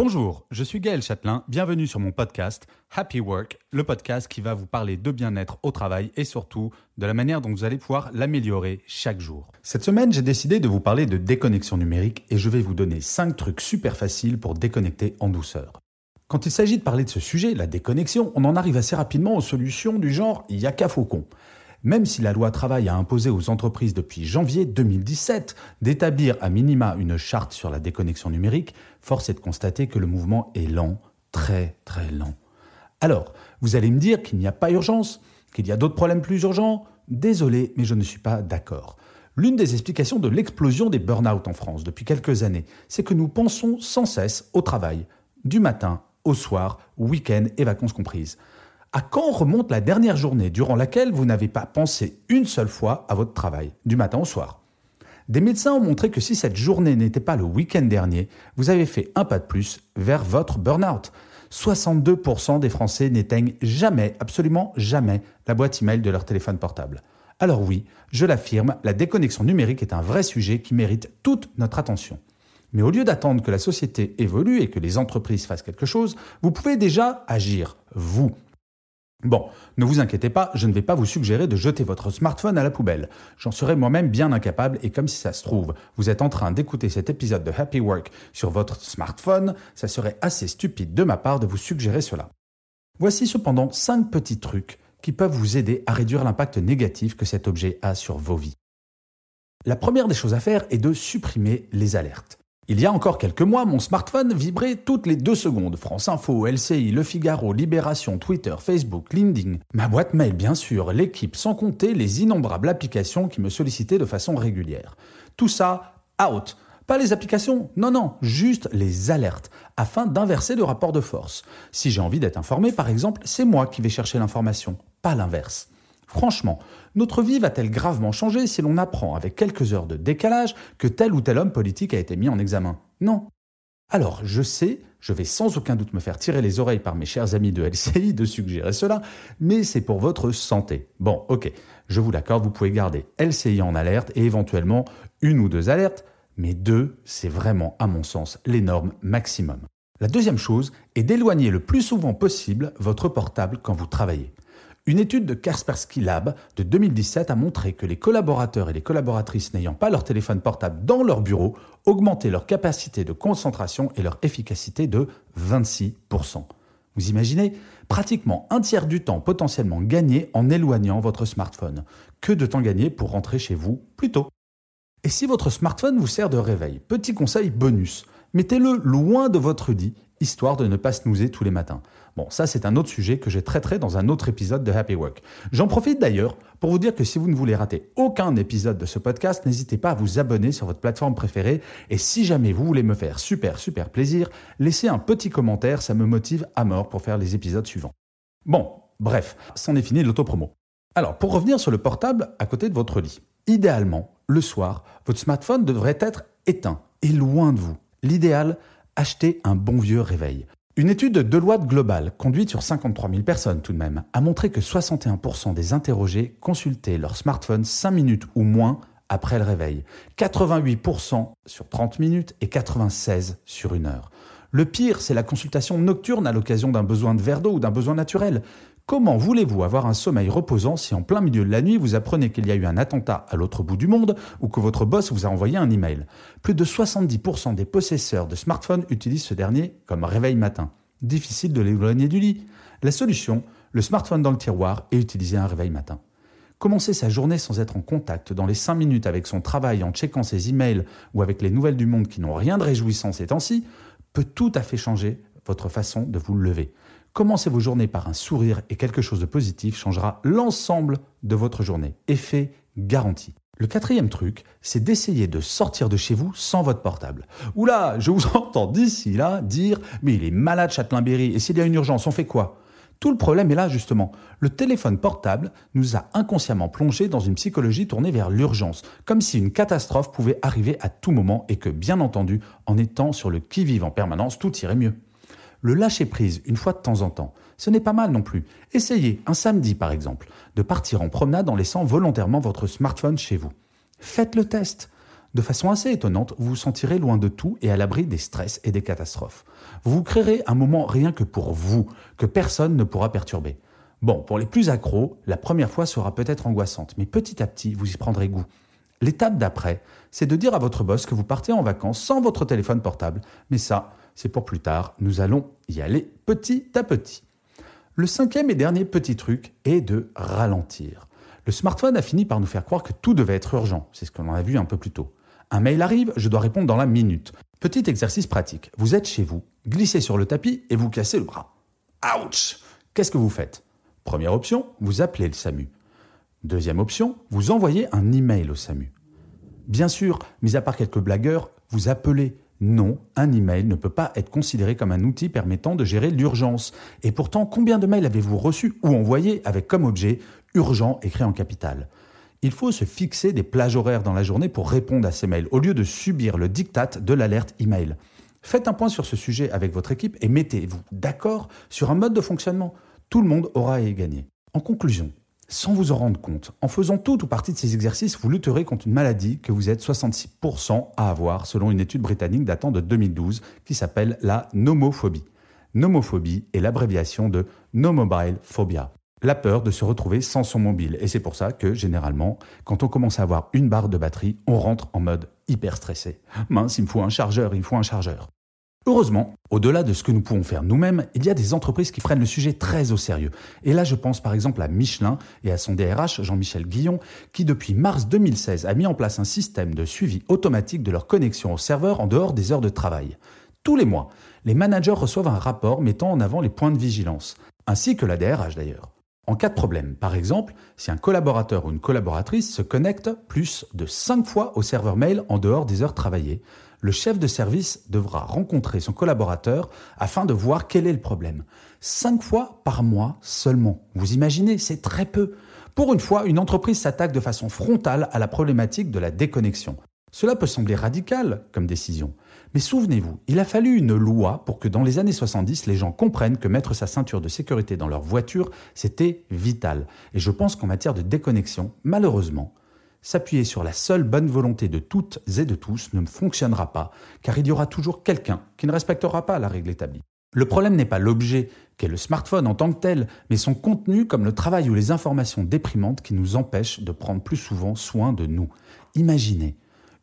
Bonjour, je suis Gaël Châtelain, bienvenue sur mon podcast Happy Work, le podcast qui va vous parler de bien-être au travail et surtout de la manière dont vous allez pouvoir l'améliorer chaque jour. Cette semaine, j'ai décidé de vous parler de déconnexion numérique et je vais vous donner 5 trucs super faciles pour déconnecter en douceur. Quand il s'agit de parler de ce sujet, la déconnexion, on en arrive assez rapidement aux solutions du genre Yaka Faucon. Même si la loi travail a imposé aux entreprises depuis janvier 2017 d'établir à minima une charte sur la déconnexion numérique, force est de constater que le mouvement est lent, très très lent. Alors, vous allez me dire qu'il n'y a pas urgence, qu'il y a d'autres problèmes plus urgents? Désolé, mais je ne suis pas d'accord. L'une des explications de l'explosion des burn-out en France depuis quelques années, c'est que nous pensons sans cesse au travail, du matin au soir, week-end et vacances comprises. À quand remonte la dernière journée durant laquelle vous n'avez pas pensé une seule fois à votre travail, du matin au soir? Des médecins ont montré que si cette journée n'était pas le week-end dernier, vous avez fait un pas de plus vers votre burn-out. 62% des Français n'éteignent jamais, absolument jamais, la boîte email de leur téléphone portable. Alors oui, je l'affirme, la déconnexion numérique est un vrai sujet qui mérite toute notre attention. Mais au lieu d'attendre que la société évolue et que les entreprises fassent quelque chose, vous pouvez déjà agir, vous. Bon, ne vous inquiétez pas, je ne vais pas vous suggérer de jeter votre smartphone à la poubelle. J'en serais moi-même bien incapable et comme si ça se trouve, vous êtes en train d'écouter cet épisode de Happy Work sur votre smartphone, ça serait assez stupide de ma part de vous suggérer cela. Voici cependant 5 petits trucs qui peuvent vous aider à réduire l'impact négatif que cet objet a sur vos vies. La première des choses à faire est de supprimer les alertes. Il y a encore quelques mois, mon smartphone vibrait toutes les deux secondes. France Info, LCI, Le Figaro, Libération, Twitter, Facebook, LinkedIn. Ma boîte mail, bien sûr, l'équipe, sans compter les innombrables applications qui me sollicitaient de façon régulière. Tout ça, out. Pas les applications, non, non, juste les alertes, afin d'inverser le rapport de force. Si j'ai envie d'être informé, par exemple, c'est moi qui vais chercher l'information, pas l'inverse. Franchement, notre vie va-t-elle gravement changer si l'on apprend avec quelques heures de décalage que tel ou tel homme politique a été mis en examen? Non. Alors, je sais, je vais sans aucun doute me faire tirer les oreilles par mes chers amis de LCI de suggérer cela, mais c'est pour votre santé. Bon, ok, je vous l'accorde, vous pouvez garder LCI en alerte et éventuellement une ou deux alertes, mais deux, c'est vraiment, à mon sens, les normes maximum. La deuxième chose est d'éloigner le plus souvent possible votre portable quand vous travaillez. Une étude de Kaspersky Lab de 2017 a montré que les collaborateurs et les collaboratrices n'ayant pas leur téléphone portable dans leur bureau augmentaient leur capacité de concentration et leur efficacité de 26%. Vous imaginez Pratiquement un tiers du temps potentiellement gagné en éloignant votre smartphone. Que de temps gagné pour rentrer chez vous plus tôt. Et si votre smartphone vous sert de réveil, petit conseil bonus, mettez-le loin de votre lit histoire de ne pas snoozer tous les matins. Bon, ça c'est un autre sujet que j'ai traité dans un autre épisode de Happy Work. J'en profite d'ailleurs pour vous dire que si vous ne voulez rater aucun épisode de ce podcast, n'hésitez pas à vous abonner sur votre plateforme préférée et si jamais vous voulez me faire super super plaisir, laissez un petit commentaire, ça me motive à mort pour faire les épisodes suivants. Bon, bref, c'en est fini de l'autopromo. Alors, pour revenir sur le portable à côté de votre lit, idéalement, le soir, votre smartphone devrait être éteint et loin de vous. L'idéal, acheter un bon vieux réveil. Une étude de Deloitte Global, conduite sur 53 000 personnes tout de même, a montré que 61% des interrogés consultaient leur smartphone 5 minutes ou moins après le réveil, 88% sur 30 minutes et 96 sur une heure. Le pire, c'est la consultation nocturne à l'occasion d'un besoin de verre d'eau ou d'un besoin naturel. Comment voulez-vous avoir un sommeil reposant si en plein milieu de la nuit vous apprenez qu'il y a eu un attentat à l'autre bout du monde ou que votre boss vous a envoyé un email? Plus de 70% des possesseurs de smartphones utilisent ce dernier comme réveil matin. Difficile de l'éloigner du lit. La solution, le smartphone dans le tiroir et utiliser un réveil matin. Commencer sa journée sans être en contact dans les 5 minutes avec son travail en checkant ses emails ou avec les nouvelles du monde qui n'ont rien de réjouissant ces temps-ci peut tout à fait changer votre façon de vous lever. Commencez vos journées par un sourire et quelque chose de positif changera l'ensemble de votre journée. Effet garanti. Le quatrième truc, c'est d'essayer de sortir de chez vous sans votre portable. Oula, je vous entends d'ici là dire Mais il est malade Châtelain-Berry, et s'il y a une urgence, on fait quoi? Tout le problème est là justement. Le téléphone portable nous a inconsciemment plongé dans une psychologie tournée vers l'urgence, comme si une catastrophe pouvait arriver à tout moment et que, bien entendu, en étant sur le qui-vive en permanence, tout irait mieux. Le lâcher-prise, une fois de temps en temps, ce n'est pas mal non plus. Essayez, un samedi par exemple, de partir en promenade en laissant volontairement votre smartphone chez vous. Faites le test. De façon assez étonnante, vous vous sentirez loin de tout et à l'abri des stress et des catastrophes. Vous vous créerez un moment rien que pour vous, que personne ne pourra perturber. Bon, pour les plus accros, la première fois sera peut-être angoissante, mais petit à petit, vous y prendrez goût. L'étape d'après, c'est de dire à votre boss que vous partez en vacances sans votre téléphone portable. Mais ça, c'est pour plus tard. Nous allons y aller petit à petit. Le cinquième et dernier petit truc est de ralentir. Le smartphone a fini par nous faire croire que tout devait être urgent. C'est ce qu'on a vu un peu plus tôt. Un mail arrive, je dois répondre dans la minute. Petit exercice pratique. Vous êtes chez vous, glissez sur le tapis et vous cassez le bras. Ouch Qu'est-ce que vous faites? Première option, vous appelez le SAMU. Deuxième option, vous envoyez un email au SAMU. Bien sûr, mis à part quelques blagueurs, vous appelez non, un email ne peut pas être considéré comme un outil permettant de gérer l'urgence. Et pourtant, combien de mails avez-vous reçus ou envoyés avec comme objet urgent écrit en capital? Il faut se fixer des plages horaires dans la journée pour répondre à ces mails, au lieu de subir le diktat de l'alerte email. Faites un point sur ce sujet avec votre équipe et mettez-vous d'accord sur un mode de fonctionnement. Tout le monde aura à y gagner. En conclusion, sans vous en rendre compte. En faisant tout ou partie de ces exercices, vous lutterez contre une maladie que vous êtes 66% à avoir, selon une étude britannique datant de 2012 qui s'appelle la nomophobie. Nomophobie est l'abréviation de No Mobile Phobia. La peur de se retrouver sans son mobile. Et c'est pour ça que, généralement, quand on commence à avoir une barre de batterie, on rentre en mode hyper stressé. Mince, il me faut un chargeur, il me faut un chargeur. Heureusement, au-delà de ce que nous pouvons faire nous-mêmes, il y a des entreprises qui prennent le sujet très au sérieux. Et là, je pense par exemple à Michelin et à son DRH, Jean-Michel Guillon, qui depuis mars 2016 a mis en place un système de suivi automatique de leur connexion au serveur en dehors des heures de travail. Tous les mois, les managers reçoivent un rapport mettant en avant les points de vigilance, ainsi que la DRH d'ailleurs. En cas de problème, par exemple, si un collaborateur ou une collaboratrice se connecte plus de 5 fois au serveur mail en dehors des heures travaillées, le chef de service devra rencontrer son collaborateur afin de voir quel est le problème. Cinq fois par mois seulement. Vous imaginez, c'est très peu. Pour une fois, une entreprise s'attaque de façon frontale à la problématique de la déconnexion. Cela peut sembler radical comme décision. Mais souvenez-vous, il a fallu une loi pour que dans les années 70, les gens comprennent que mettre sa ceinture de sécurité dans leur voiture, c'était vital. Et je pense qu'en matière de déconnexion, malheureusement, S'appuyer sur la seule bonne volonté de toutes et de tous ne fonctionnera pas, car il y aura toujours quelqu'un qui ne respectera pas la règle établie. Le problème n'est pas l'objet, qu'est le smartphone en tant que tel, mais son contenu comme le travail ou les informations déprimantes qui nous empêchent de prendre plus souvent soin de nous. Imaginez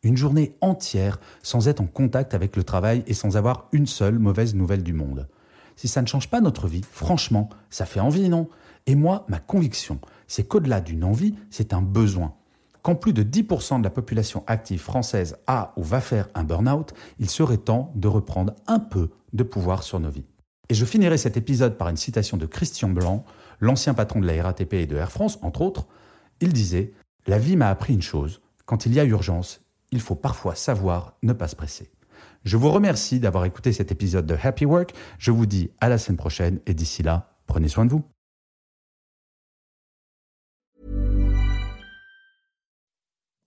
une journée entière sans être en contact avec le travail et sans avoir une seule mauvaise nouvelle du monde. Si ça ne change pas notre vie, franchement, ça fait envie, non? Et moi, ma conviction, c'est qu'au-delà d'une envie, c'est un besoin. Quand plus de 10% de la population active française a ou va faire un burn-out, il serait temps de reprendre un peu de pouvoir sur nos vies. Et je finirai cet épisode par une citation de Christian Blanc, l'ancien patron de la RATP et de Air France, entre autres. Il disait La vie m'a appris une chose, quand il y a urgence, il faut parfois savoir ne pas se presser. Je vous remercie d'avoir écouté cet épisode de Happy Work. Je vous dis à la semaine prochaine et d'ici là, prenez soin de vous.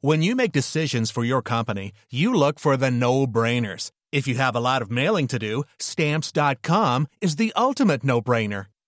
When you make decisions for your company, you look for the no-brainers. If you have a lot of mailing to do, stamps.com is the ultimate no-brainer.